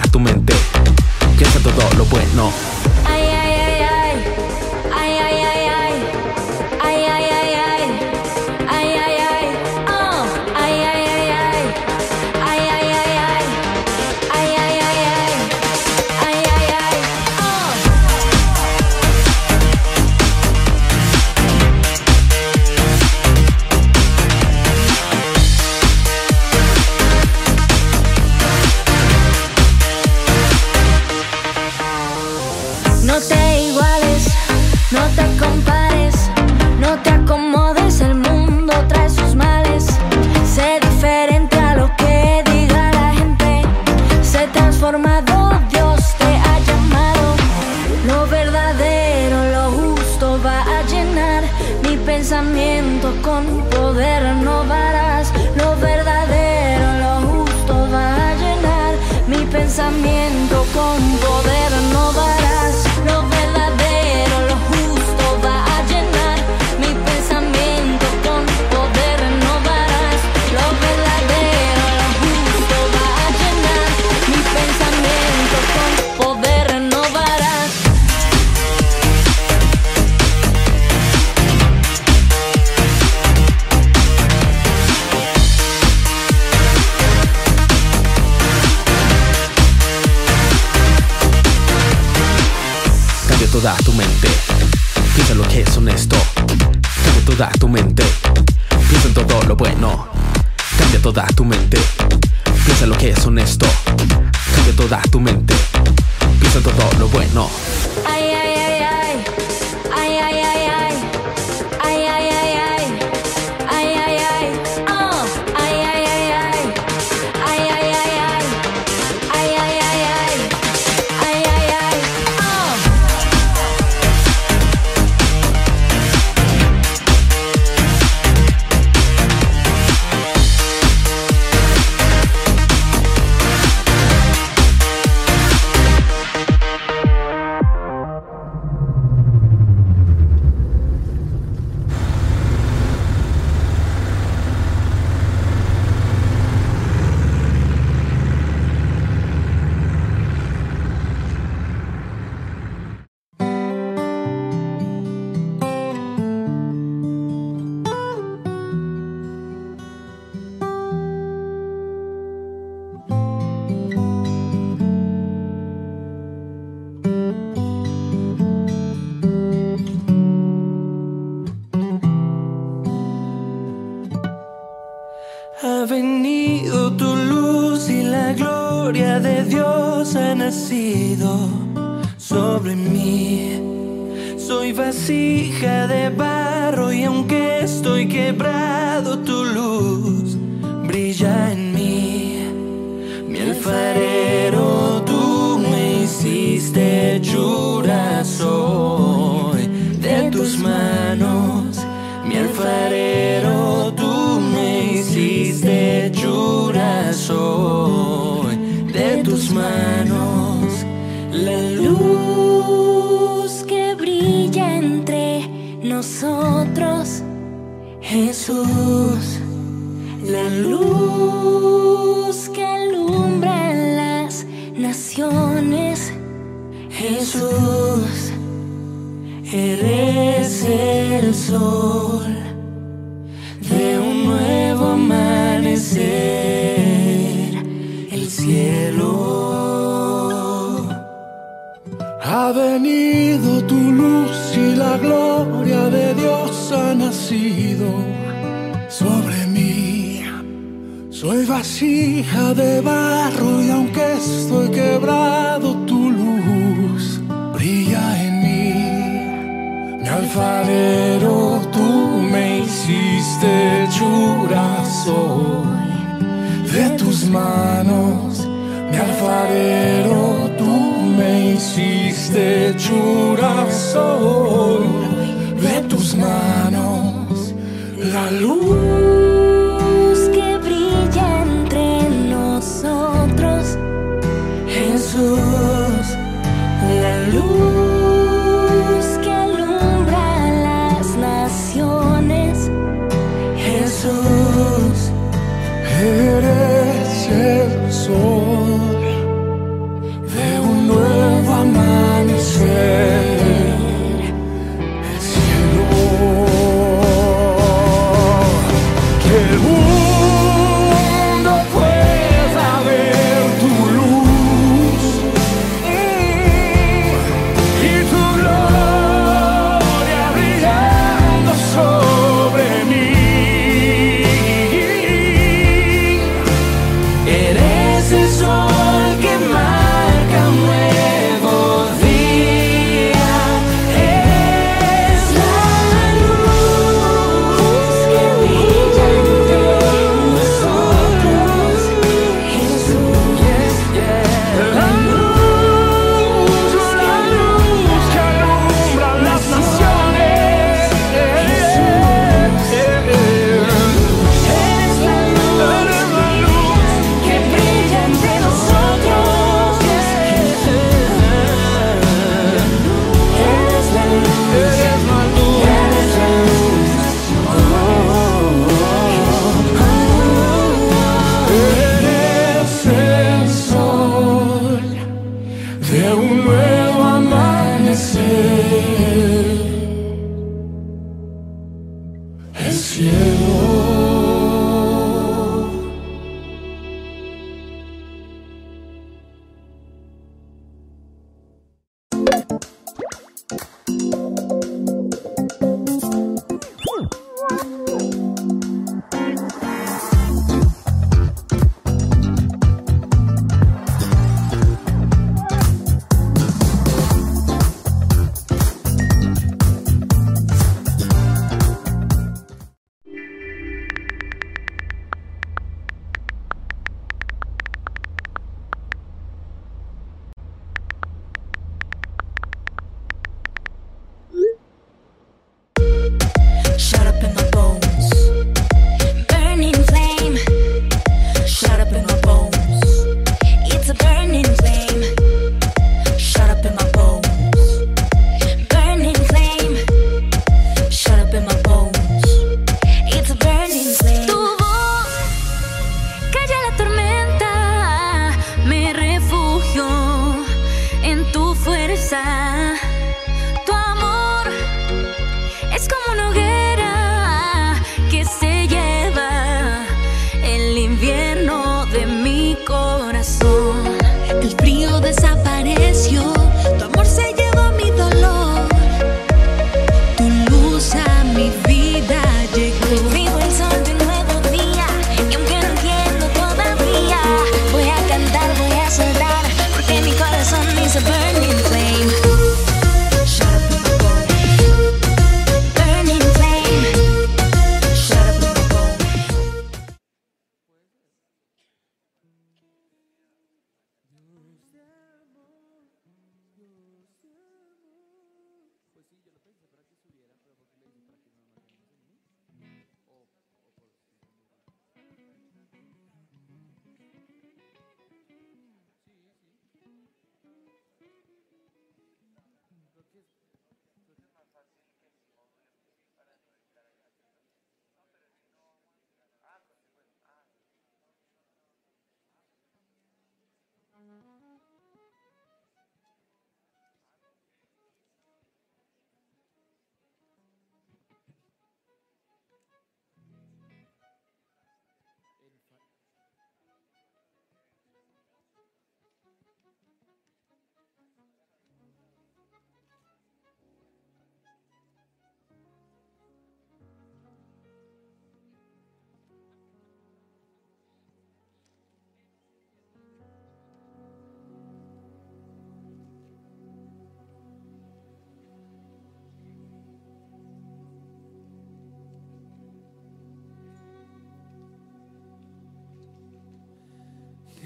tu mente. Piensa en todo lo bueno.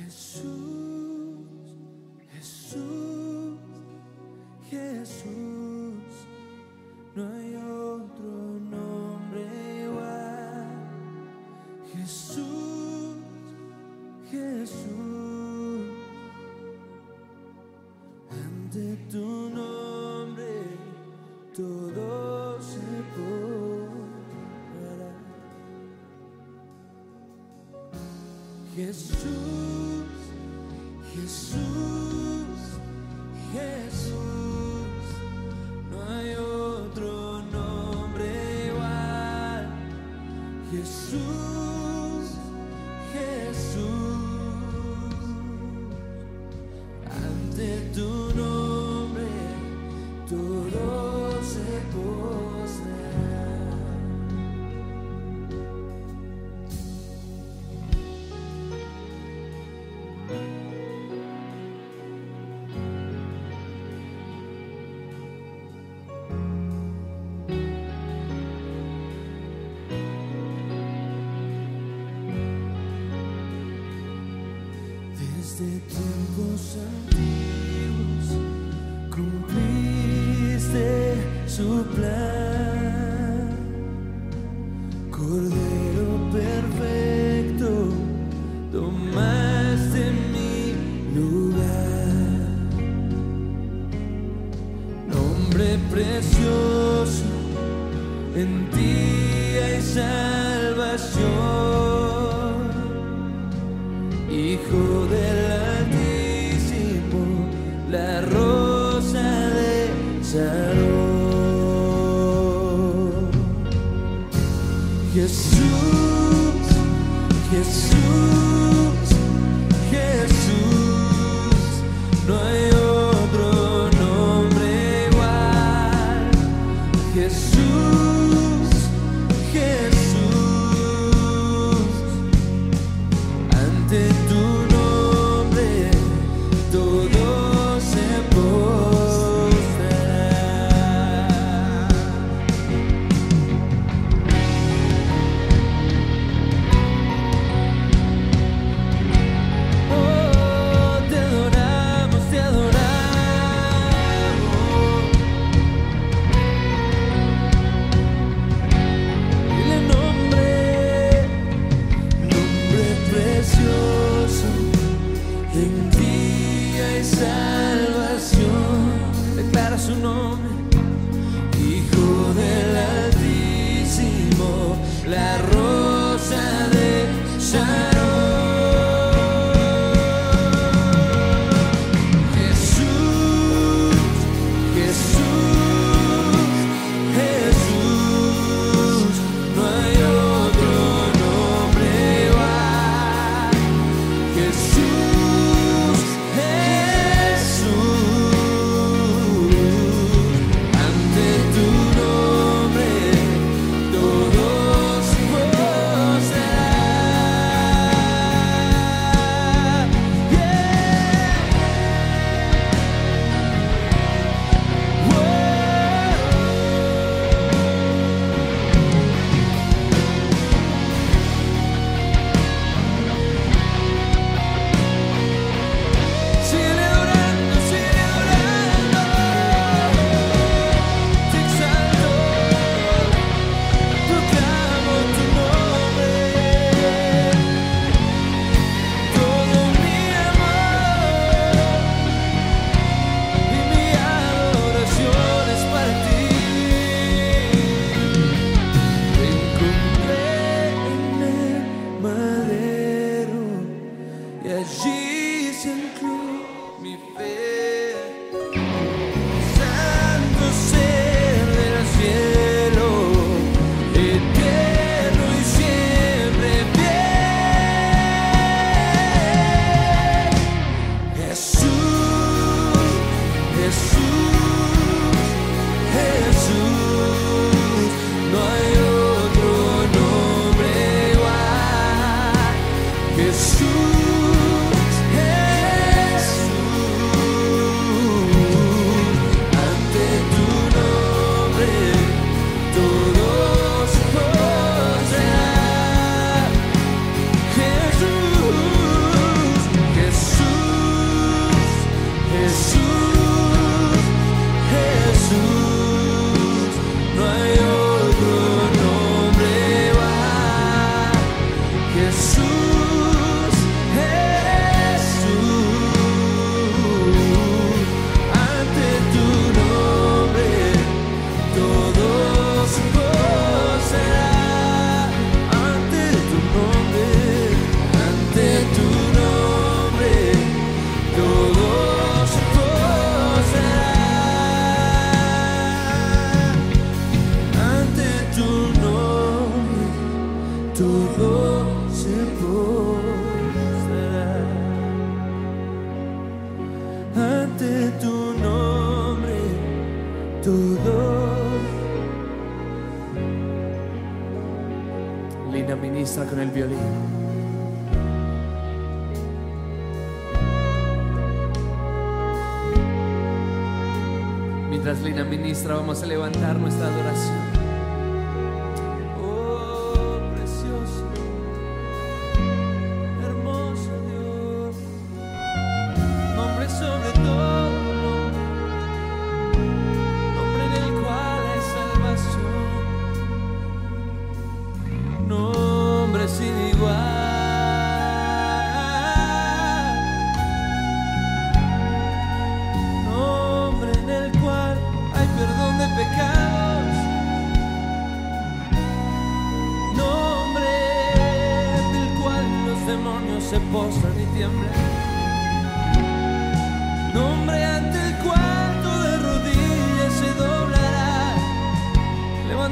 La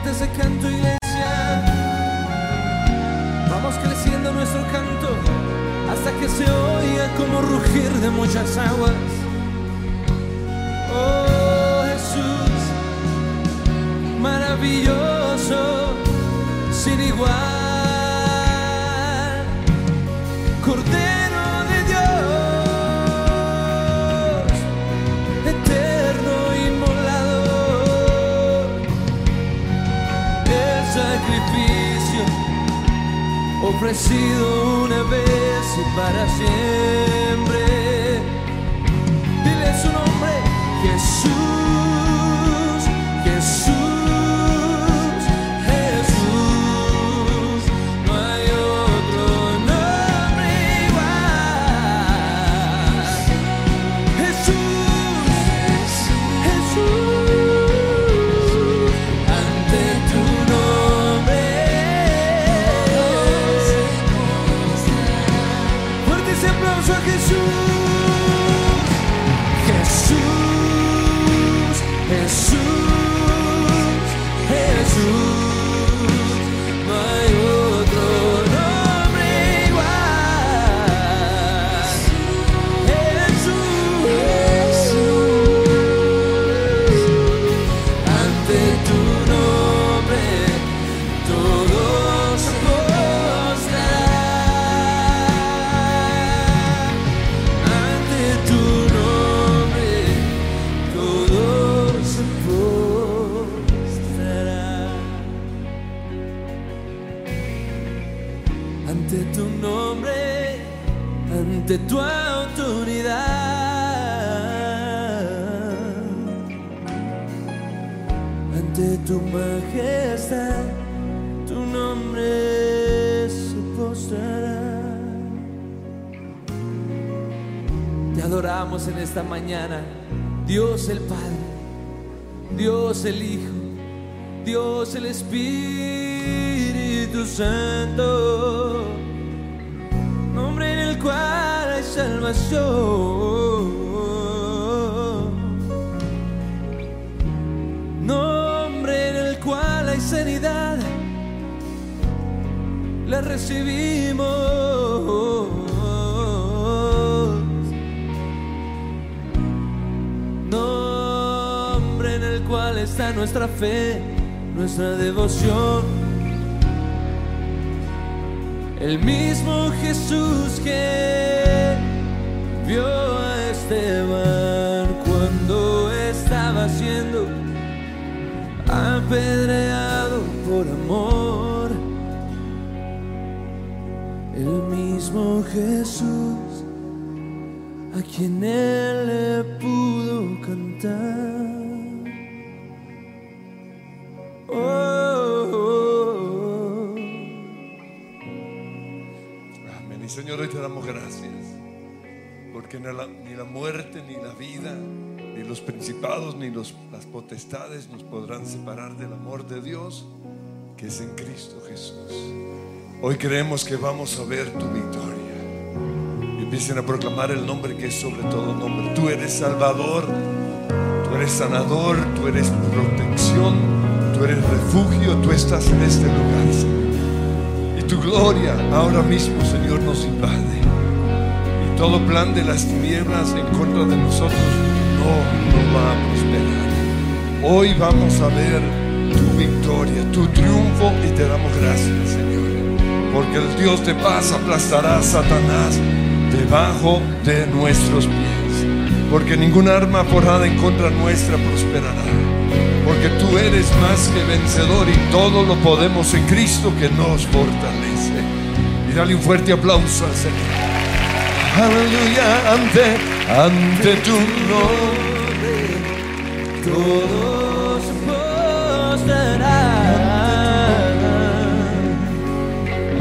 Levante ese canto, iglesia. Vamos creciendo nuestro canto hasta que se oiga como rugir de muchas aguas. Oh Jesús, maravilloso, sin igual, ofrecido una vez y para siempre. Esta mañana, Dios el Padre, Dios el Hijo, Dios el Espíritu Santo, nombre en el cual hay salvación. Nombre en el cual hay sanidad, la recibimos. Nuestra fe, nuestra devoción. El mismo Jesús que vio a Esteban cuando estaba siendo apedreado por amor. El mismo Jesús a quien él le pudo cantar. Porque ni la, muerte, ni la vida, ni los principados, ni los, las potestades nos podrán separar del amor de Dios que es en Cristo Jesús. Hoy creemos que vamos a ver tu victoria. Empiecen a proclamar el nombre que es sobre todo nombre. Tú eres Salvador, tú eres sanador, tú eres protección, tú eres refugio, tú estás en este lugar. Y tu gloria ahora mismo, Señor, nos invade. Todo plan de las tinieblas en contra de nosotros no, no va a prosperar. Hoy vamos a ver tu victoria, tu triunfo y te damos gracias, Señor. Porque el Dios de paz aplastará a Satanás debajo de nuestros pies. Porque ninguna arma forjada en contra nuestra prosperará. Porque tú eres más que vencedor y todo lo podemos en Cristo que nos fortalece. Y dale un fuerte aplauso al Señor. Aleluya, ante, ante tu nombre, Todos postrarán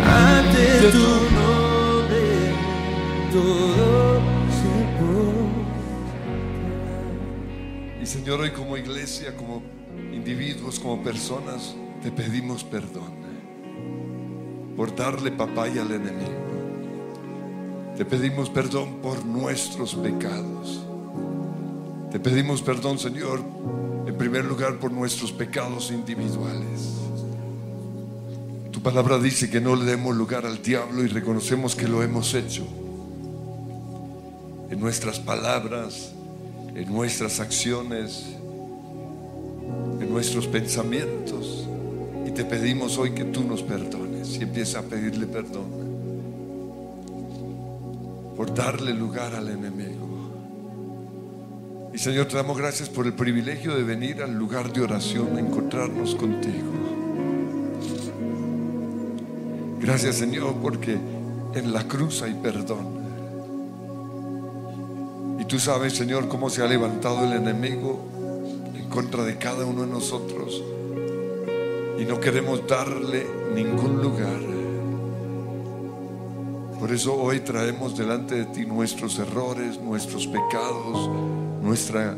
ante tu nombre, todo se Y Señor, hoy como iglesia, como individuos, como personas, te pedimos perdón por darle papaya al enemigo. Te pedimos perdón por nuestros pecados. Te pedimos perdón, Señor, en primer lugar por nuestros pecados individuales. Tu palabra dice que no le demos lugar al diablo y reconocemos que lo hemos hecho. En nuestras palabras, en nuestras acciones, en nuestros pensamientos. Y te pedimos hoy que tú nos perdones y empieza a pedirle perdón darle lugar al enemigo. Y Señor, te damos gracias por el privilegio de venir al lugar de oración, a encontrarnos contigo. Gracias Señor, porque en la cruz hay perdón. Y tú sabes, Señor, cómo se ha levantado el enemigo en contra de cada uno de nosotros. Y no queremos darle ningún lugar. Por eso hoy traemos delante de ti nuestros errores, nuestros pecados, nuestra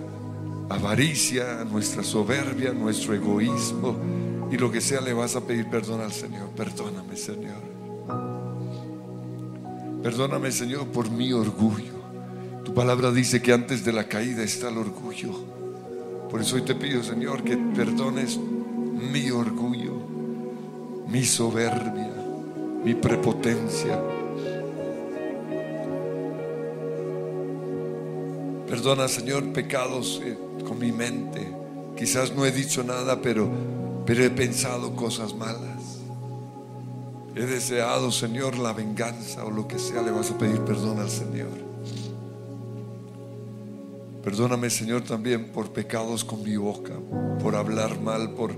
avaricia, nuestra soberbia, nuestro egoísmo. Y lo que sea le vas a pedir perdón al Señor. Perdóname, Señor. Perdóname, Señor, por mi orgullo. Tu palabra dice que antes de la caída está el orgullo. Por eso hoy te pido, Señor, que perdones mi orgullo, mi soberbia, mi prepotencia. Perdona, Señor, pecados eh, con mi mente. Quizás no he dicho nada, pero, pero he pensado cosas malas. He deseado, Señor, la venganza o lo que sea. Le vas a pedir perdón al Señor. Perdóname, Señor, también por pecados con mi boca, por hablar mal, por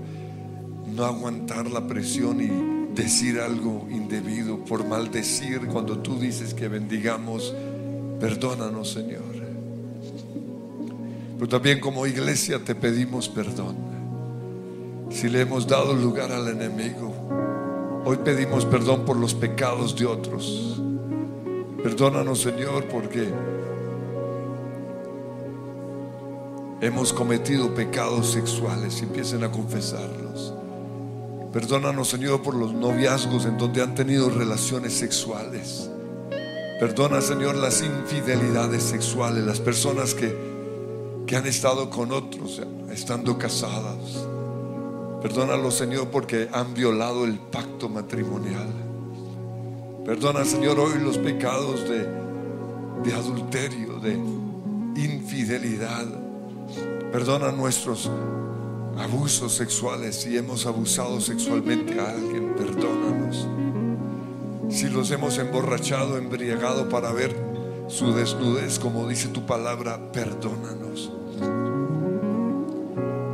no aguantar la presión y decir algo indebido, por maldecir cuando tú dices que bendigamos. Perdónanos, Señor. Pero también como iglesia te pedimos perdón. Si le hemos dado lugar al enemigo, hoy pedimos perdón por los pecados de otros. Perdónanos, Señor, porque hemos cometido pecados sexuales y empiecen a confesarlos. Perdónanos, Señor, por los noviazgos en donde han tenido relaciones sexuales. Perdona, Señor, las infidelidades sexuales, las personas que que han estado con otros estando casadas. Perdónalo, Señor, porque han violado el pacto matrimonial. Perdona, Señor, hoy los pecados de, de adulterio, de infidelidad. Perdona nuestros abusos sexuales. Si hemos abusado sexualmente a alguien, perdónanos. Si los hemos emborrachado, embriagado para ver su desnudez, como dice tu palabra, perdónanos.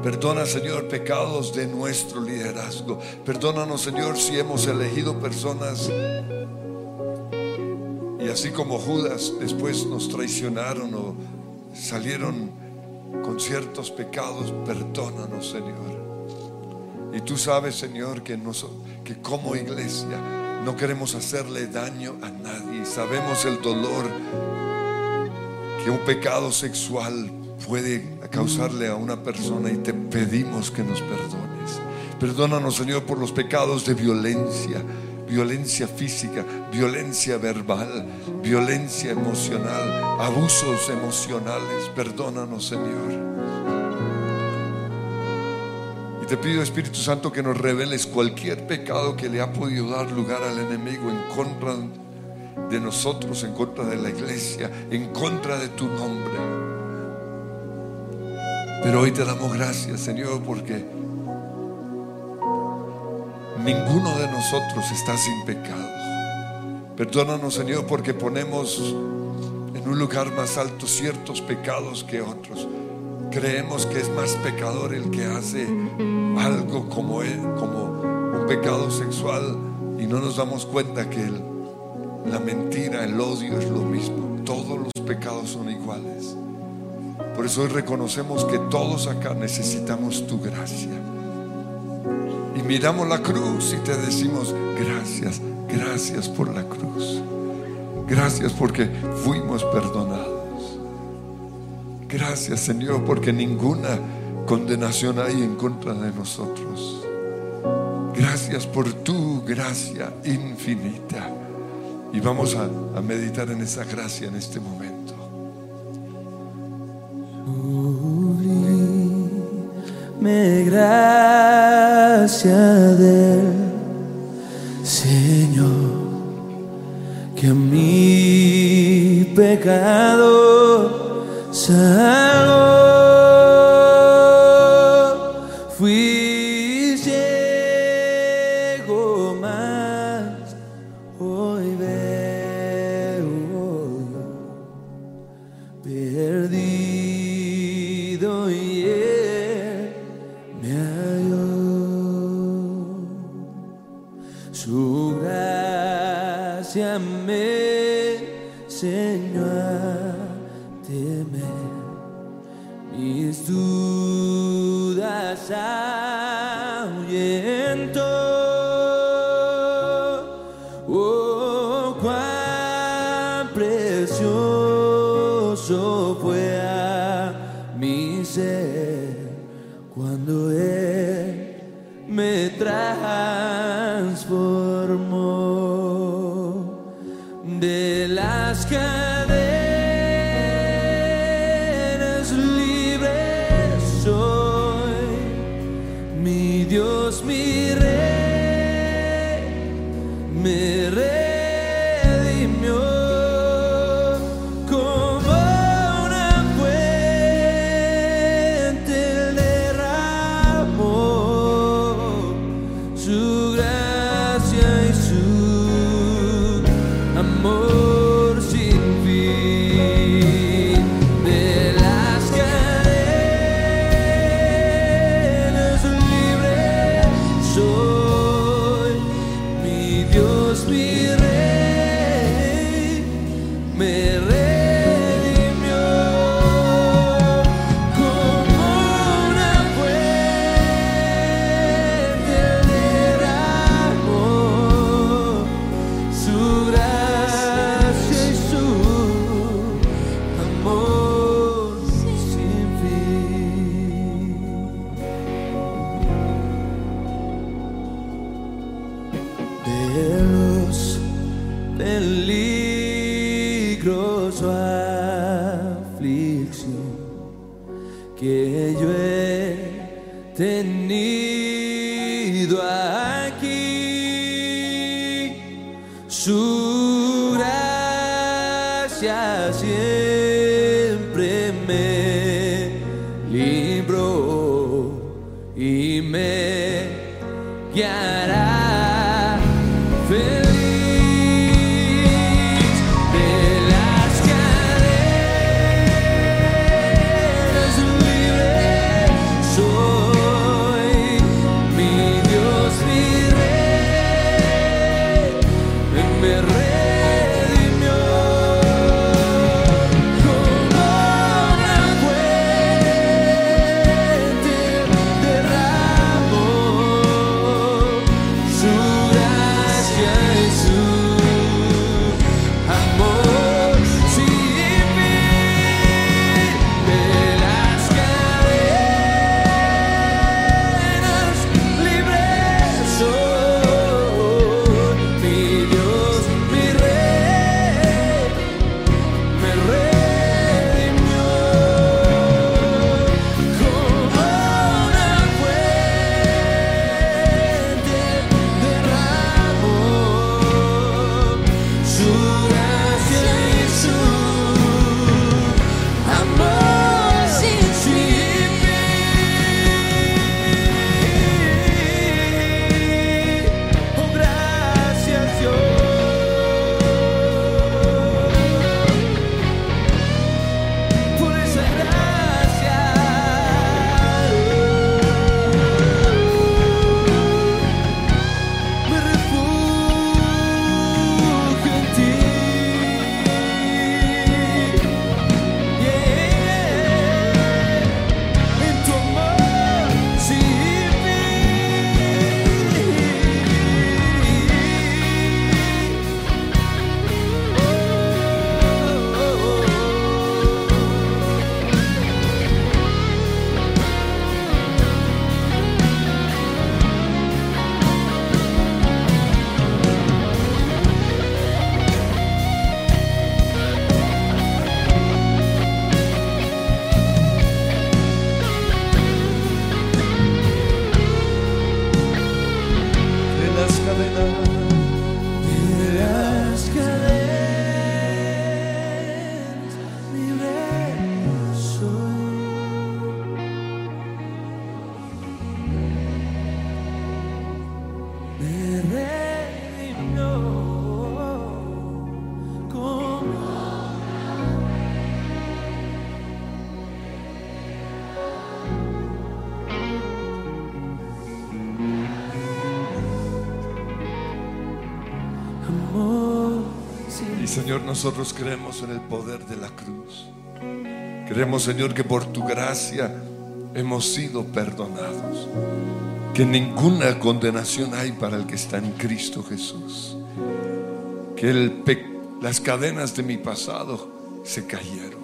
Perdona, Señor, pecados de nuestro liderazgo. Perdónanos, Señor, si hemos elegido personas y así como Judas después nos traicionaron o salieron con ciertos pecados, perdónanos, Señor. Y tú sabes, Señor, que, nos, que como iglesia No queremos hacerle daño a nadie. Sabemos el dolor que un pecado sexual puede causarle a una persona y te pedimos que nos perdones. Perdónanos, Señor, por los pecados de violencia, violencia física, violencia verbal, violencia emocional, abusos emocionales. Perdónanos, Señor. Te pido, Espíritu Santo, que nos reveles cualquier pecado que le ha podido dar lugar al enemigo en contra de nosotros, en contra de la iglesia, en contra de tu nombre. Pero hoy te damos gracias, Señor, porque ninguno de nosotros está sin pecado. Perdónanos, Señor, porque ponemos en un lugar más alto ciertos pecados que otros. Creemos que es más pecador el que hace algo como, él, como un pecado sexual y no nos damos cuenta que la mentira, el odio es lo mismo. Todos los pecados son iguales. Por eso hoy reconocemos que todos acá necesitamos tu gracia. Y miramos la cruz y te decimos gracias, gracias por la cruz. Gracias porque fuimos perdonados. Gracias Señor porque ninguna condenación hay en contra de nosotros. Gracias por tu gracia infinita. Y vamos a, meditar en esa gracia en este momento. Me gracia del Señor que mi pecado time nosotros creemos en el poder de la cruz. Creemos, Señor, que por tu gracia hemos sido perdonados. Que ninguna condenación hay para el que está en Cristo Jesús. Que las cadenas de mi pasado se cayeron.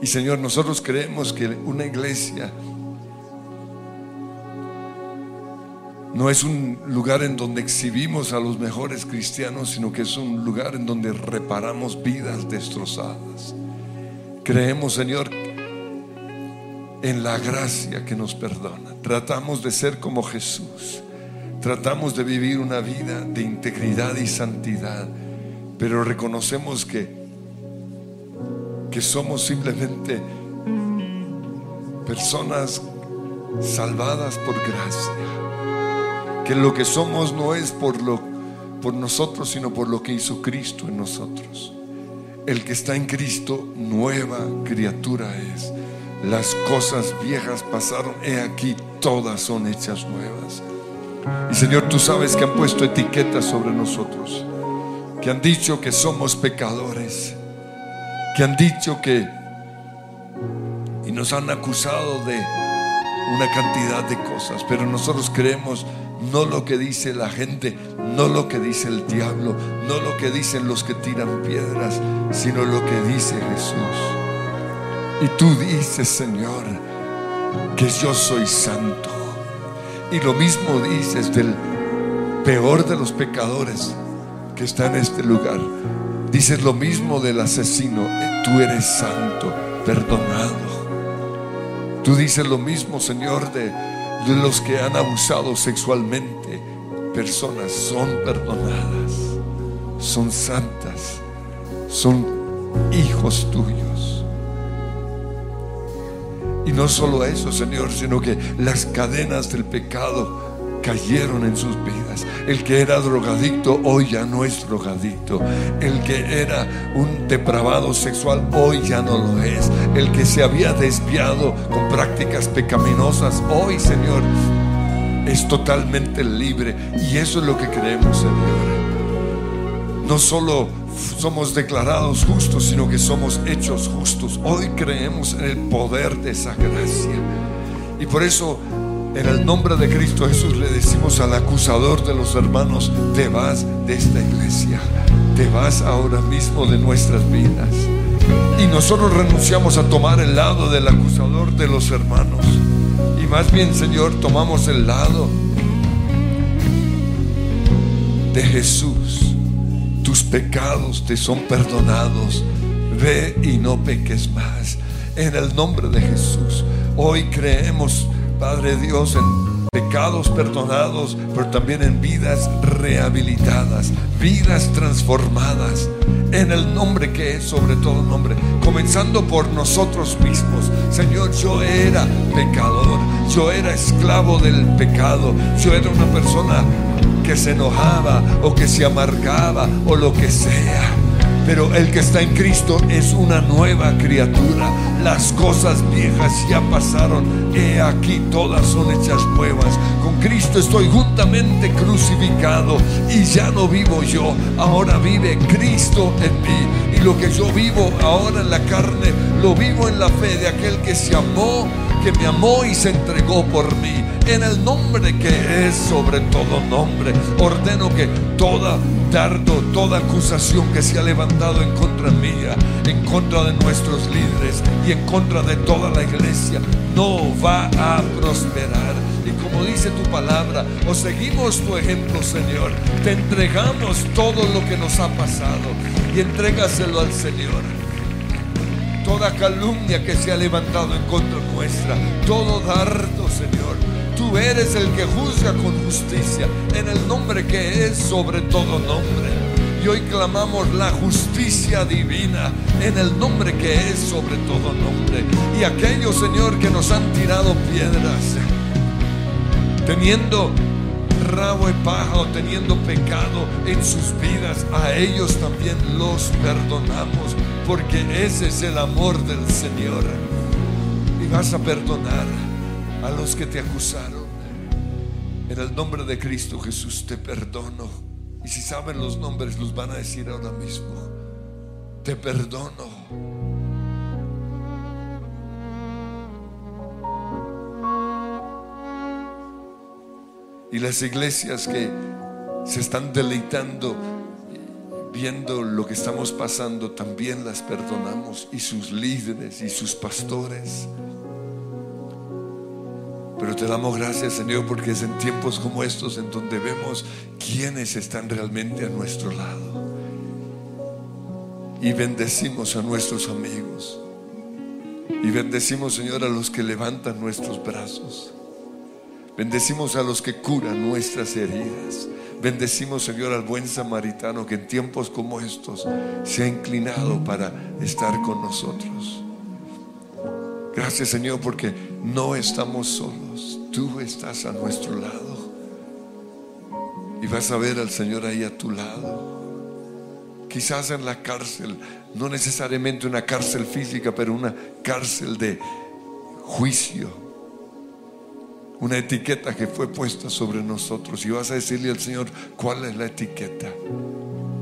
Y Señor, nosotros creemos que una iglesia no es un lugar en donde exhibimos a los mejores cristianos, sino que es un lugar en donde reparamos vidas destrozadas. Creemos, Señor, en la gracia que nos perdona. Tratamos de ser como Jesús. Tratamos de vivir una vida de integridad y santidad, pero reconocemos que, que somos simplemente personas salvadas por gracia. Que lo que somos no es por, lo, por nosotros, sino por lo que hizo Cristo en nosotros. El que está en Cristo, nueva criatura es. Las cosas viejas pasaron, he aquí, todas son hechas nuevas. Y Señor, tú sabes que han puesto etiquetas sobre nosotros, que han dicho que somos pecadores, que han dicho que, y nos han acusado de una cantidad de cosas, pero nosotros creemos no lo que dice la gente, no lo que dice el diablo, no lo que dicen los que tiran piedras, sino lo que dice Jesús. Y tú dices, Señor, que yo soy santo. Y lo mismo dices del peor de los pecadores que está en este lugar. Dices lo mismo del asesino, tú eres santo, perdonado. Tú dices lo mismo, Señor, de de los que han abusado sexualmente, personas son perdonadas, son santas, son hijos tuyos. Y no solo eso, Señor, sino que las cadenas del pecado cayeron en sus vidas. El que era drogadicto hoy ya no es drogadicto. El que era un depravado sexual hoy ya no lo es. El que se había desviado con prácticas pecaminosas hoy, Señor, es totalmente libre. Y eso es lo que creemos, Señor. No solo somos declarados justos, sino que somos hechos justos. Hoy creemos en el poder de esa gracia. Y por eso en el nombre de Cristo Jesús le decimos al acusador de los hermanos, te vas de esta iglesia, te vas ahora mismo de nuestras vidas. Y nosotros renunciamos a tomar el lado del acusador de los hermanos. Y más bien, Señor, tomamos el lado de Jesús. Tus pecados te son perdonados. Ve y no peques más. En el nombre de Jesús. Hoy creemos Padre Dios, en pecados perdonados, pero también en vidas rehabilitadas, vidas transformadas, en el nombre que es sobre todo nombre, comenzando por nosotros mismos. Señor, yo era pecador, yo era esclavo del pecado, yo era una persona que se enojaba o que se amargaba o lo que sea. Pero el que está en Cristo es una nueva criatura. Las cosas viejas ya pasaron. He aquí todas son hechas nuevas. Con Cristo estoy juntamente crucificado y ya no vivo yo. Ahora vive Cristo en mí. Y lo que yo vivo ahora en la carne, lo vivo en la fe de aquel que se amó, que me amó y se entregó por mí. En el nombre que es sobre todo nombre, ordeno que toda dardo, toda acusación que se ha levantado en contra mía, en contra de nuestros líderes y en contra de toda la iglesia, no va a prosperar. Y como dice tu palabra, o seguimos tu ejemplo, Señor, te entregamos todo lo que nos ha pasado y entrégaselo al Señor toda calumnia que se ha levantado en contra nuestra, todo dardo, Señor. Tú eres el que juzga con justicia en el nombre que es sobre todo nombre. Y hoy clamamos la justicia divina en el nombre que es sobre todo nombre. Y aquellos, Señor, que nos han tirado piedras, teniendo rabo y paja teniendo pecado en sus vidas, a ellos también los perdonamos, porque ese es el amor del Señor. Y vas a perdonar a los que te acusaron. En el nombre de Cristo Jesús te perdono Y si saben los nombres, los van a decir ahora mismo. Te perdono. Y las iglesias que se están deleitando viendo lo que estamos pasando, también las perdonamos y sus líderes y sus pastores. Pero te damos gracias, Señor, porque es en tiempos como estos en donde vemos quiénes están realmente a nuestro lado. Y bendecimos a nuestros amigos. Y bendecimos, Señor, a los que levantan nuestros brazos. Bendecimos a los que curan nuestras heridas. Bendecimos, Señor, al buen samaritano que en tiempos como estos se ha inclinado para estar con nosotros. Gracias, Señor, porque no estamos solos. Tú estás a nuestro lado. Y vas a ver al Señor ahí a tu lado. Quizás en la cárcel, no necesariamente una cárcel física, pero una cárcel de juicio una etiqueta que fue puesta sobre nosotros y vas a decirle al Señor cuál es la etiqueta.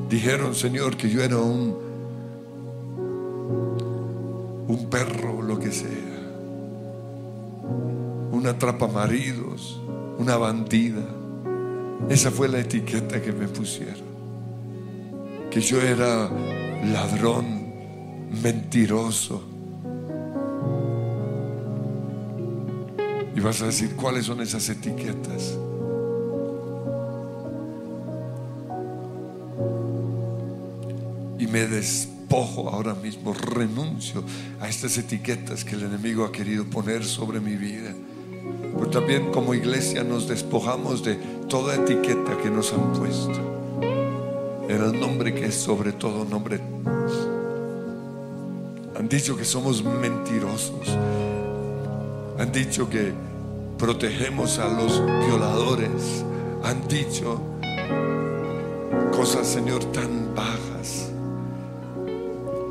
Dijeron, Señor, que yo era un un perro, lo que sea, una maridos, una bandida. Esa fue la etiqueta que me pusieron. Que yo era ladrón, mentiroso, Y vas a decir, ¿cuáles son esas etiquetas? Y me despojo ahora mismo, renuncio a estas etiquetas que el enemigo ha querido poner sobre mi vida. Pero también como iglesia nos despojamos de toda etiqueta que nos han puesto. En el nombre que es sobre todo nombre. Han dicho que somos mentirosos han dicho que protegemos a los violadores. Han dicho cosas, Señor, tan bajas.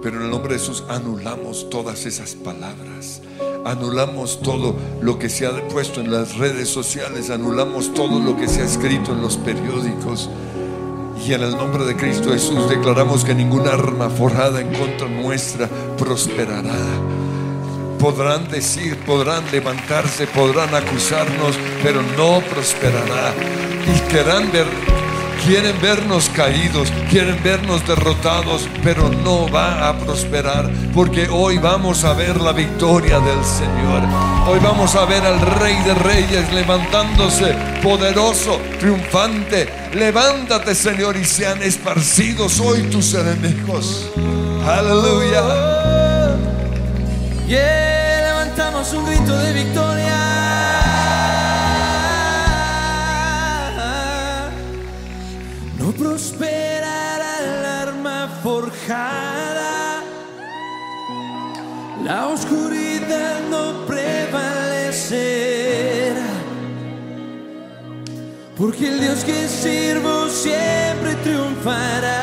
Pero en el nombre de Jesús anulamos todas esas palabras. Anulamos todo lo que se ha puesto en las redes sociales. Anulamos todo lo que se ha escrito en los periódicos. Y en el nombre de Cristo Jesús declaramos que ninguna arma forjada en contra nuestra prosperará podrán decir, podrán levantarse, podrán acusarnos, pero no prosperará. Y querrán ver, quieren vernos caídos, quieren vernos derrotados, pero no va a prosperar, porque hoy vamos a ver la victoria del Señor. Hoy vamos a ver al Rey de Reyes levantándose poderoso, triunfante. Levántate, Señor, y sean esparcidos hoy tus enemigos. Aleluya. Yeah, un grito de victoria. No prosperará el arma forjada. La oscuridad no prevalecerá. Porque el Dios que sirvo siempre triunfará.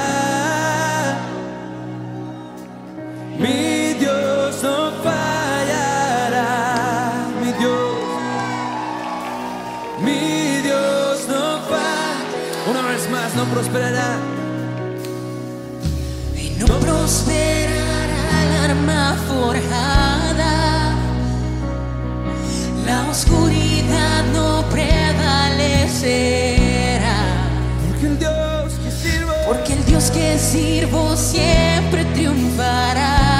Mi prosperará. Y no prosperará el arma forjada. La oscuridad no prevalecerá. Porque el Dios que sirvo, Porque el Dios que sirvo siempre triunfará.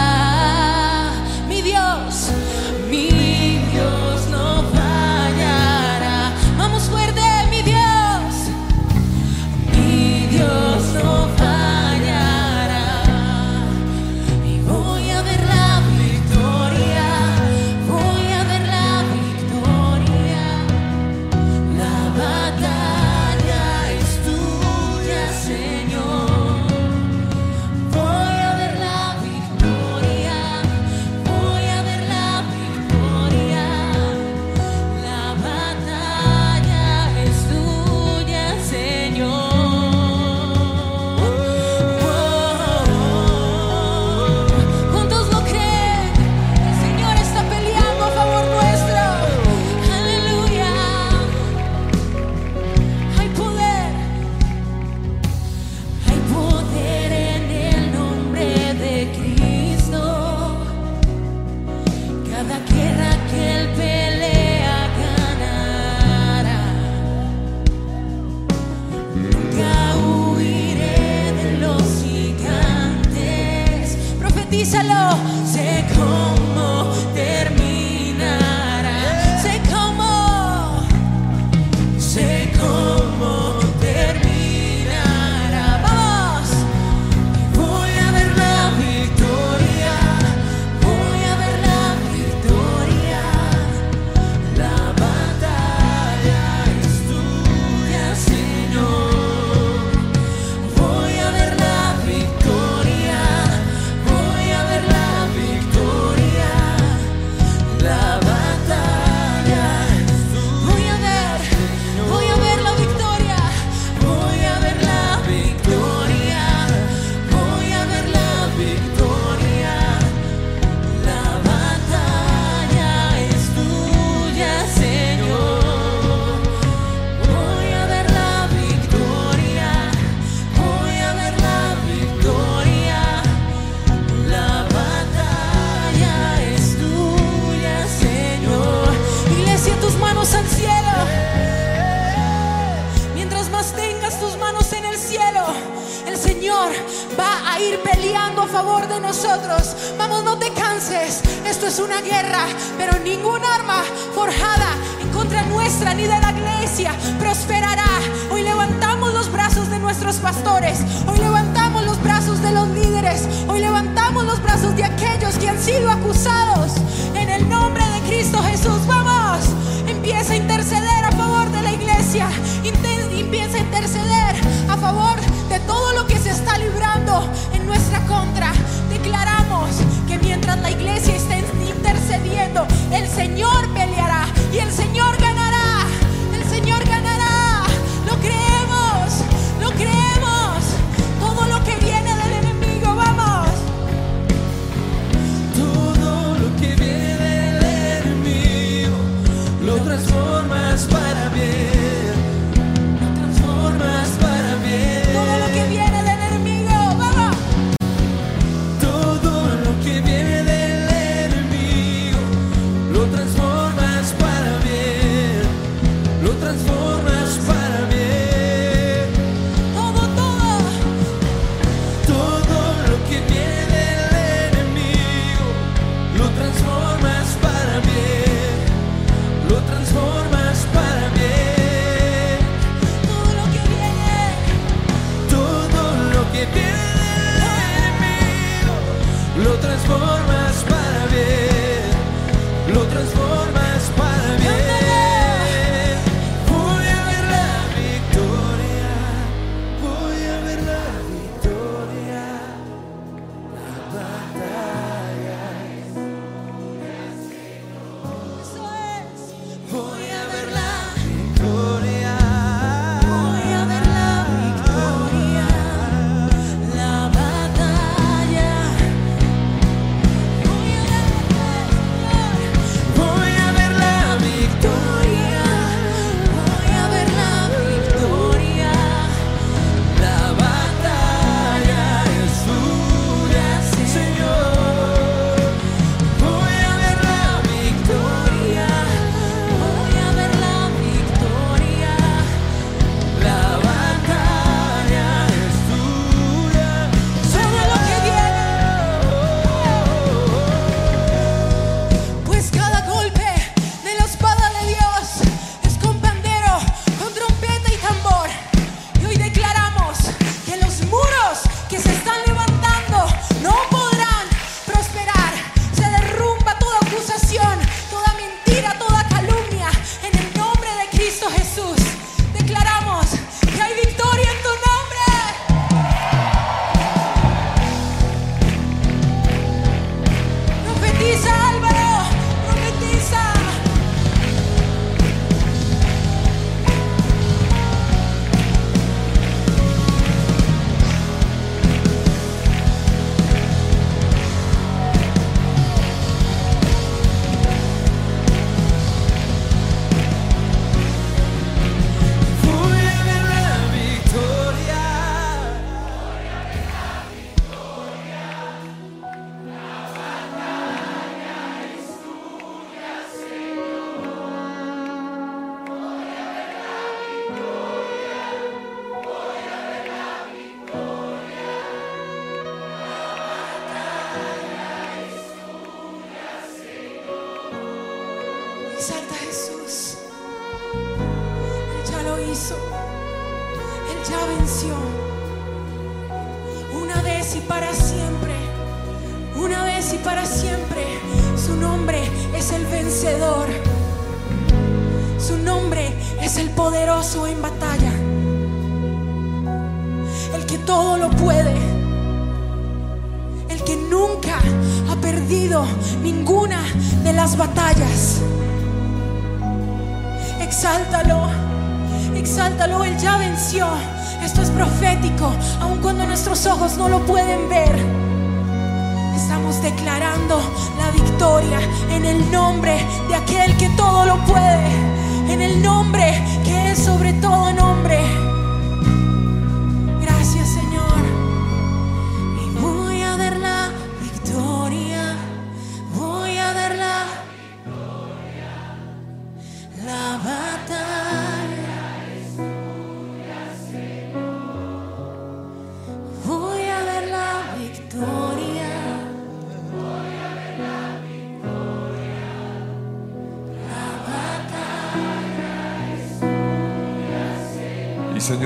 El nombre que es sobre todo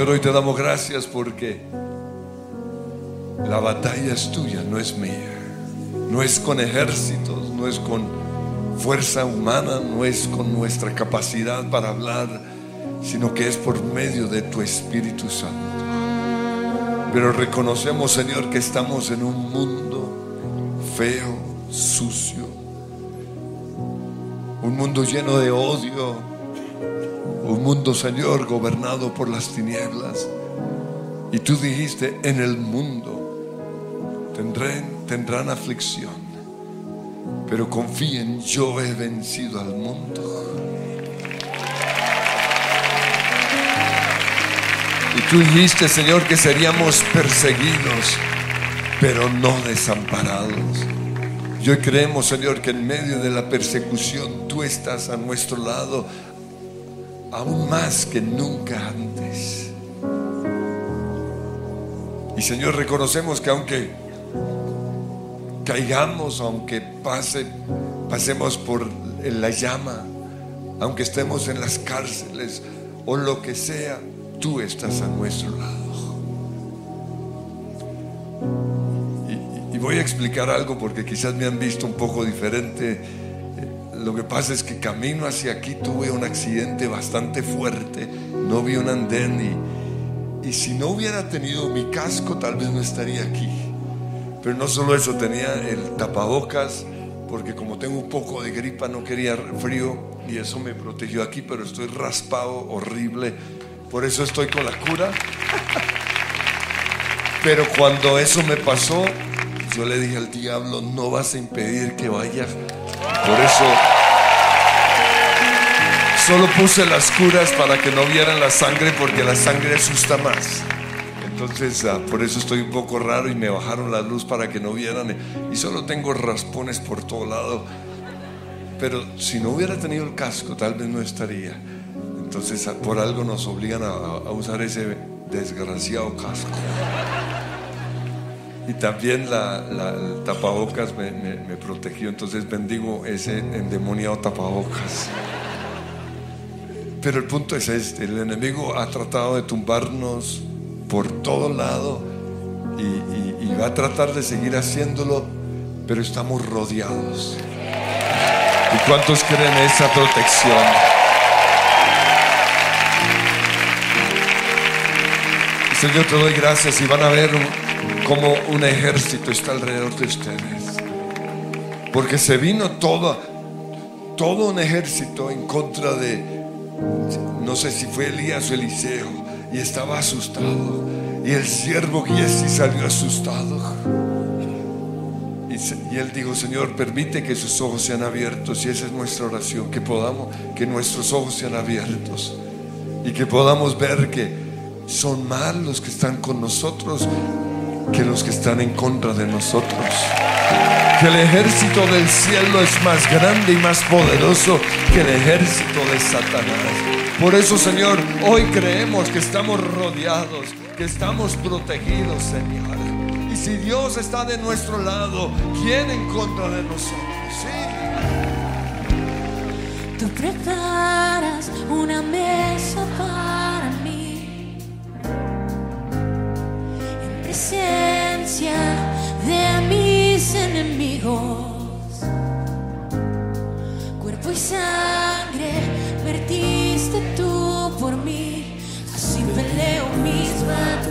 Hoy te damos gracias porque la batalla es tuya, no es mía. No es con ejércitos, no es con fuerza humana, no es con nuestra capacidad para hablar, sino que es por medio de tu Espíritu Santo. Pero reconocemos, Señor, que estamos en un mundo feo, sucio, un mundo lleno de odio, un mundo, Señor, gobernado por las tinieblas. Y tú dijiste, en el mundo tendrán, aflicción, pero confíen, yo he vencido al mundo. Y tú dijiste, Señor, que seríamos perseguidos, pero no desamparados. Y hoy creemos, Señor, que en medio de la persecución tú estás a nuestro lado, aún más que nunca antes. Y Señor, reconocemos que aunque caigamos, aunque pase, pasemos por la llama, aunque estemos en las cárceles o lo que sea, tú estás a nuestro lado. Y, y voy a explicar algo porque quizás me han visto un poco diferente. Lo que pasa es que camino hacia aquí tuve un accidente bastante fuerte, no vi un andén y, y si no hubiera tenido mi casco tal vez no estaría aquí. Pero no solo eso, tenía el tapabocas porque como tengo un poco de gripa no quería frío y eso me protegió aquí, pero estoy raspado, horrible. Por eso estoy con la cura. Pero cuando eso me pasó, yo le dije al diablo, no vas a impedir que vaya. Por eso solo puse las curas para que no vieran la sangre porque la sangre asusta más. Entonces, ah, por eso estoy un poco raro y me bajaron la luz para que no vieran. Y solo tengo raspones por todo lado. Pero si no hubiera tenido el casco, tal vez no estaría. Entonces, ah, por algo nos obligan a, usar ese desgraciado casco. Y también la, el tapabocas me- me protegió. Entonces bendigo ese endemoniado tapabocas. Pero el punto es este, el enemigo ha tratado de tumbarnos por todo lado y, y- va a tratar de seguir haciéndolo, pero estamos rodeados. ¿Y cuántos creen esa protección? Señor, te doy gracias y van a ver cómo un ejército está alrededor de ustedes. Porque se vino todo, todo un ejército en contra de, no sé si fue Elías o Eliseo, y estaba asustado. Y el siervo Giesi salió asustado. Y, él dijo, Señor, permite que sus ojos sean abiertos. Y esa es nuestra oración, que podamos, que nuestros ojos sean abiertos. Y que podamos ver que son más los que están con nosotros que los que están en contra de nosotros. Que el ejército del cielo es más grande y más poderoso que el ejército de Satanás. Por eso, Señor, hoy creemos que estamos rodeados, que estamos protegidos, Señor. Y si Dios está de nuestro lado, ¿quién en contra de nosotros? Sí. Tú preparas una mesa para presencia de mis enemigos. Cuerpo y sangre vertiste tú por mí, así peleo mis batallas.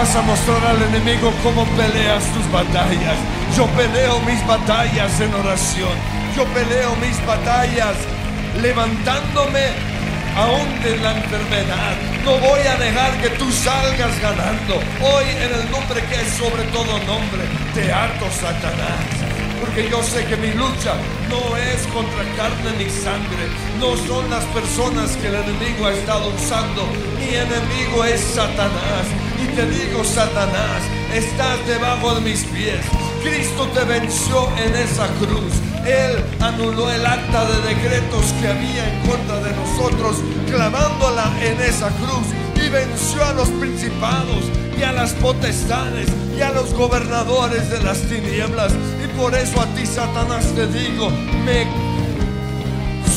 Vas a mostrar al enemigo cómo peleas tus batallas. Yo peleo mis batallas en oración. Yo peleo mis batallas levantándome aún de la enfermedad. No voy a dejar que tú salgas ganando. Hoy en el nombre que es sobre todo nombre, te harto Satanás. Porque yo sé que mi lucha no es contra carne ni sangre. No son las personas que el enemigo ha estado usando. Mi enemigo es Satanás. Te digo, Satanás, estás debajo de mis pies. Cristo te venció en esa cruz. Él anuló el acta de decretos que había en contra de nosotros, clavándola en esa cruz. Y venció a los principados y a las potestades y a los gobernadores de las tinieblas. Y por eso a ti, Satanás, te digo, me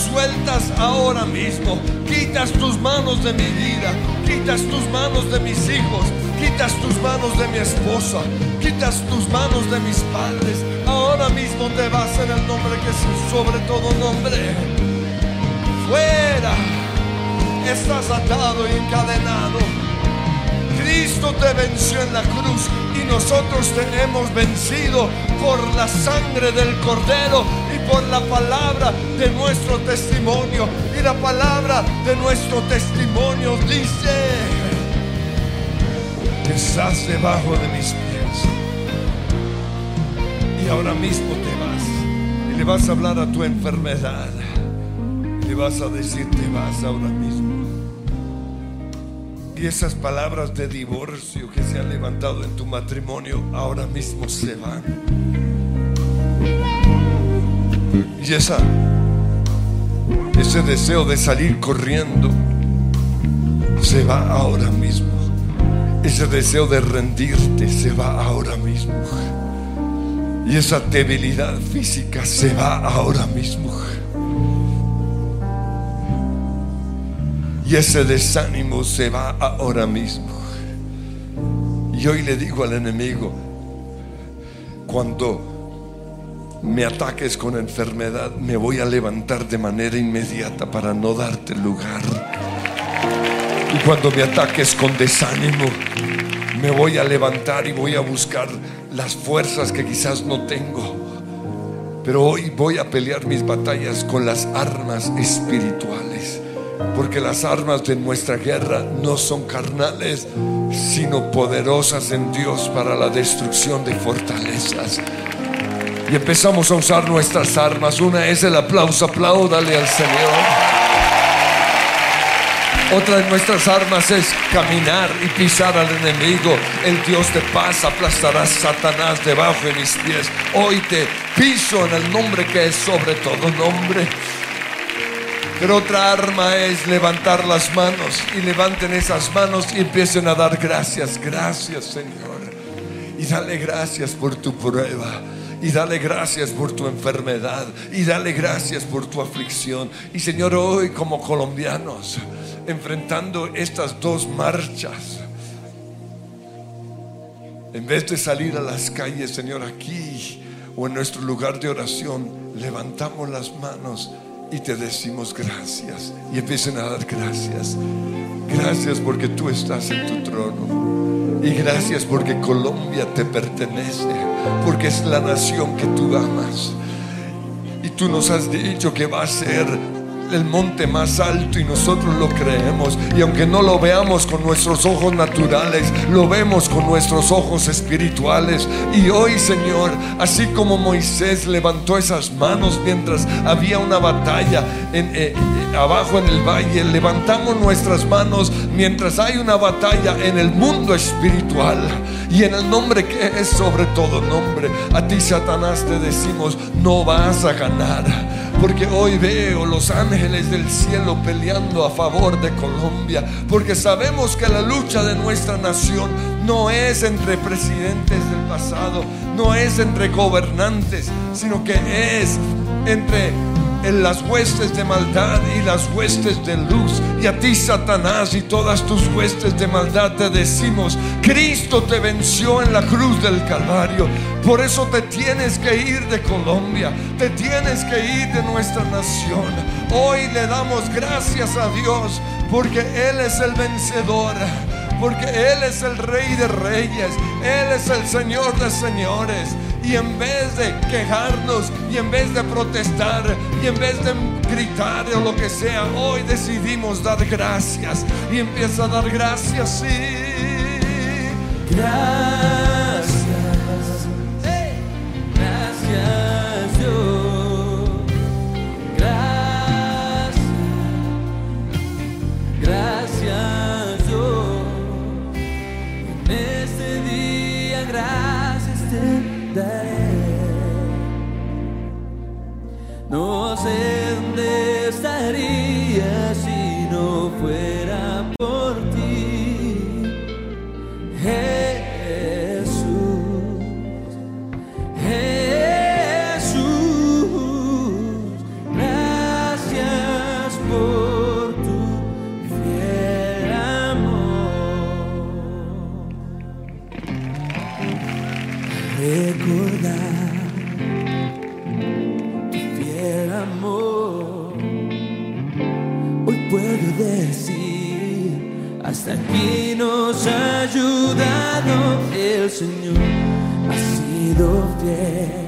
sueltas ahora mismo. Quitas tus manos de mi vida, quitas tus manos de mis hijos, quitas tus manos de mi esposa, quitas tus manos de mis padres. Ahora mismo te vas en el nombre que es sobre todo nombre. Fuera, estás atado y encadenado. Cristo te venció en la cruz y nosotros te hemos vencido por la sangre del Cordero y por la palabra de nuestro testimonio. Y la palabra de nuestro testimonio dice que estás debajo de mis pies. Y ahora mismo te vas y le vas a hablar a tu enfermedad. Y le vas a decir, te vas ahora mismo. Y esas palabras de divorcio que se han levantado en tu matrimonio ahora mismo se van. Y esa, ese deseo de salir corriendo se va ahora mismo. Ese deseo de rendirte se va ahora mismo. Y esa debilidad física se va ahora mismo. Y ese desánimo se va ahora mismo. Y hoy le digo al enemigo, cuando me ataques con enfermedad, me voy a levantar de manera inmediata para no darte lugar. Y cuando me ataques con desánimo, me voy a levantar y voy a buscar las fuerzas que quizás no tengo. Pero hoy voy a pelear mis batallas con las armas espirituales. Porque las armas de nuestra guerra no son carnales, sino poderosas en Dios para la destrucción de fortalezas. Y empezamos a usar nuestras armas. Una es el aplauso, apláudale al Señor. Otra de nuestras armas es caminar y pisar al enemigo. El Dios de paz aplastará a Satanás debajo de mis pies. Hoy te piso en el nombre que es sobre todo nombre. Pero otra arma es levantar las manos y levanten esas manos y empiecen a dar gracias. Gracias Señor. Y dale gracias por tu prueba. Y dale gracias por tu enfermedad. Y dale gracias por tu aflicción. Y Señor, hoy como colombianos, enfrentando estas dos marchas, en vez de salir a las calles, Señor, aquí o en nuestro lugar de oración, levantamos las manos y te decimos gracias. Y empiecen a dar gracias. Gracias porque tú estás en tu trono. Y gracias porque Colombia te pertenece. Porque es la nación que tú amas. Y tú nos has dicho que va a ser el monte más alto y nosotros lo creemos. Y aunque no lo veamos con nuestros ojos naturales, lo vemos con nuestros ojos espirituales. Y hoy, Señor, así como Moisés levantó esas manos mientras había una batalla en, eh, eh, abajo en el valle, levantamos nuestras manos mientras hay una batalla en el mundo espiritual. Y en el nombre que es sobre todo nombre, a ti Satanás te decimos, no vas a ganar. Porque hoy veo los ángeles del cielo peleando a favor de Colombia. Porque sabemos que la lucha de nuestra nación no es entre presidentes del pasado, no es entre gobernantes, sino que es entre en las huestes de maldad y las huestes de luz. Y a ti, Satanás, y todas tus huestes de maldad te decimos, Cristo te venció en la cruz del Calvario. Por eso te tienes que ir de Colombia, te tienes que ir de nuestra nación. Hoy le damos gracias a Dios porque Él es el vencedor porque Él es el rey de reyes, Él es el Señor de señores. Y en vez de quejarnos, y en vez de protestar, y en vez de gritar o lo que sea, hoy decidimos dar gracias. Y empieza a dar gracias, sí. Gracias, No sé dónde estaría Señor, ha sido fiel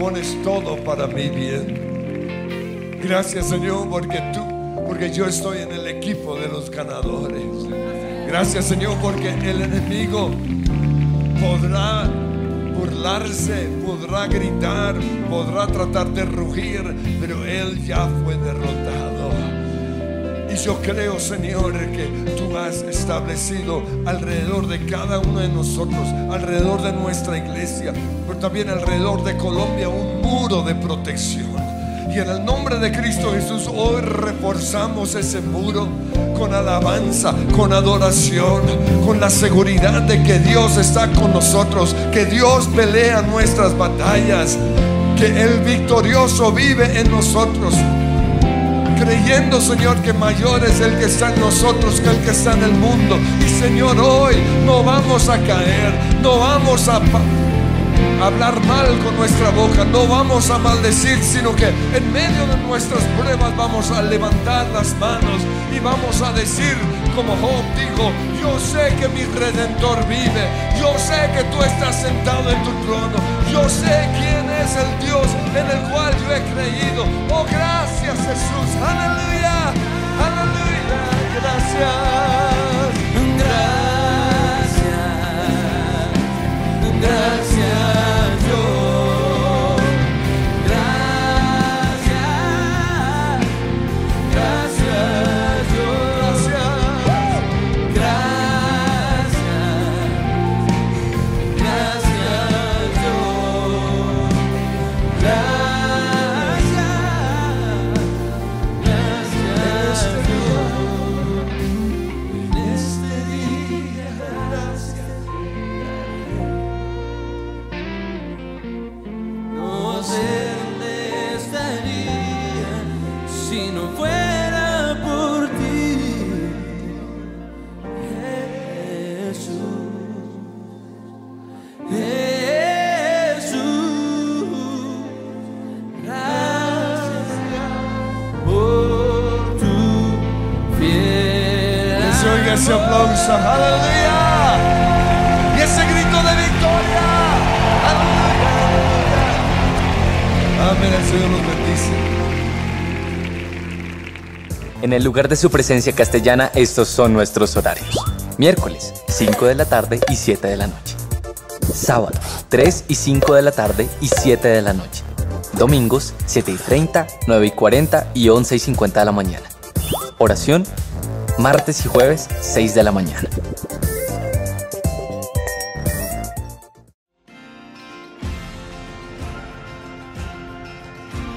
dispones todo para mi bien. Gracias Señor porque tú, porque yo estoy en el equipo de los ganadores. Gracias Señor porque el enemigo podrá burlarse, podrá gritar, podrá tratar de rugir, pero él ya fue derrotado. Y yo creo, Señor, que tú has establecido alrededor de cada uno de nosotros, alrededor de nuestra iglesia, también alrededor de Colombia, un muro de protección. Y en el nombre de Cristo Jesús hoy reforzamos ese muro con alabanza, con adoración, con la seguridad de que Dios está con nosotros, que Dios pelea nuestras batallas, que el victorioso vive en nosotros. Creyendo, Señor, que mayor es el que está en nosotros que el que está en el mundo. Y Señor, hoy no vamos a caer, no vamos a hablar mal con nuestra boca, no vamos a maldecir, sino que en medio de nuestras pruebas vamos a levantar las manos y vamos a decir, como Job dijo, yo sé que mi redentor vive, yo sé que tú estás sentado en tu trono, yo sé quién es el Dios en el cual yo he creído. Oh, gracias Jesús, aleluya, aleluya, gracias, gracias, gracias Dios, aleluya. Y ese grito de victoria, aleluya. Amén, el Señor los bendice. En el lugar de su presencia castellana, estos son nuestros horarios. Miércoles, 5 de la tarde y 7 de la noche. Sábado, 3 y 5 de la tarde y 7 de la noche. Domingos, 7 y 30, 9 y 40 y 11 y 50 de la mañana. Oración, martes y jueves, 6 de la mañana.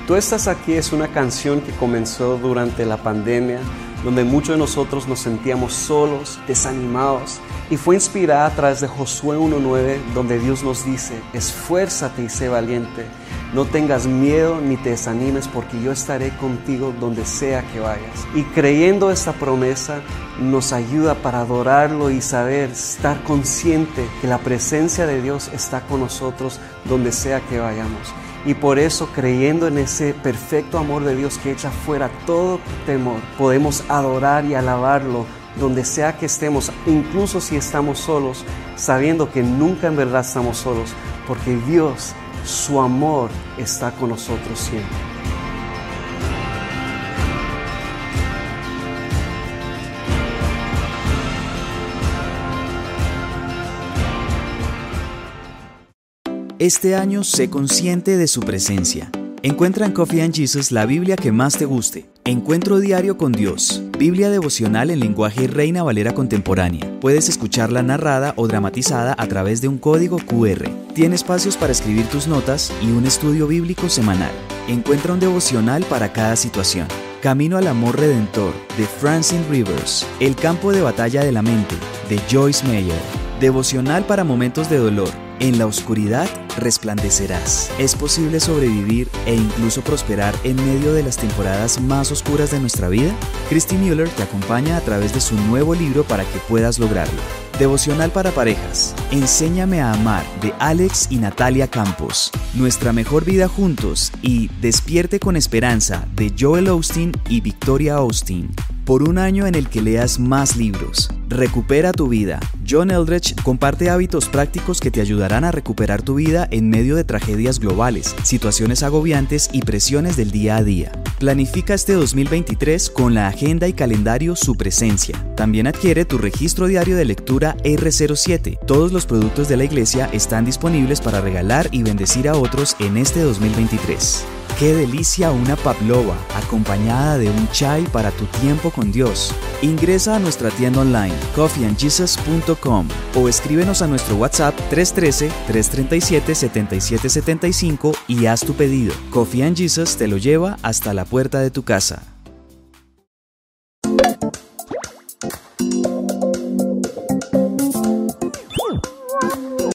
Tú estás aquí es una canción que comenzó durante la pandemia, donde muchos de nosotros nos sentíamos solos, desanimados, y fue inspirada a través de Josué 1.9, donde Dios nos dice, esfuérzate y sé valiente, no tengas miedo ni te desanimes, porque yo estaré contigo donde sea que vayas. Y creyendo esta promesa, nos ayuda para adorarlo y saber, estar consciente que la presencia de Dios está con nosotros donde sea que vayamos. Y por eso, creyendo en ese perfecto amor de Dios que echa fuera todo temor, podemos adorar y alabarlo donde sea que estemos, incluso si estamos solos, sabiendo que nunca en verdad estamos solos, porque Dios, su amor, está con nosotros siempre. Este año sé consciente de su presencia. Encuentra en Coffee and Jesus la Biblia que más te guste. Encuentro diario con Dios. Biblia devocional en lenguaje Reina Valera contemporánea. Puedes escucharla narrada o dramatizada a través de un código QR. Tiene espacios para escribir tus notas y un estudio bíblico semanal. Encuentra un devocional para cada situación. Camino al Amor Redentor de Francine Rivers. El campo de batalla de la mente de Joyce Meyer. Devocional para momentos de dolor. En la oscuridad resplandecerás. Es posible sobrevivir e incluso prosperar en medio de las temporadas más oscuras de nuestra vida. Christy Mueller te acompaña a través de su nuevo libro para que puedas lograrlo. Devocional para parejas. Enséñame a amar de Alex y Natalia Campos. Nuestra mejor vida juntos y Despierte con esperanza de Joel Austin y Victoria Austin. Por un año en el que leas más libros. Recupera tu vida. John Eldredge comparte hábitos prácticos que te ayudarán a recuperar tu vida en medio de tragedias globales, situaciones agobiantes y presiones del día a día. Planifica este 2023 con la agenda y calendario Su Presencia. También adquiere tu registro diario de lectura R07. Todos los productos de la iglesia están disponibles para regalar y bendecir a otros en este 2023. Qué delicia una pavlova acompañada de un chai para tu tiempo con Dios. Ingresa a nuestra tienda online coffeeandjesus.com o escríbenos a nuestro WhatsApp 313-337-7775 y haz tu pedido. Coffee Jesus te lo lleva hasta la puerta de tu casa.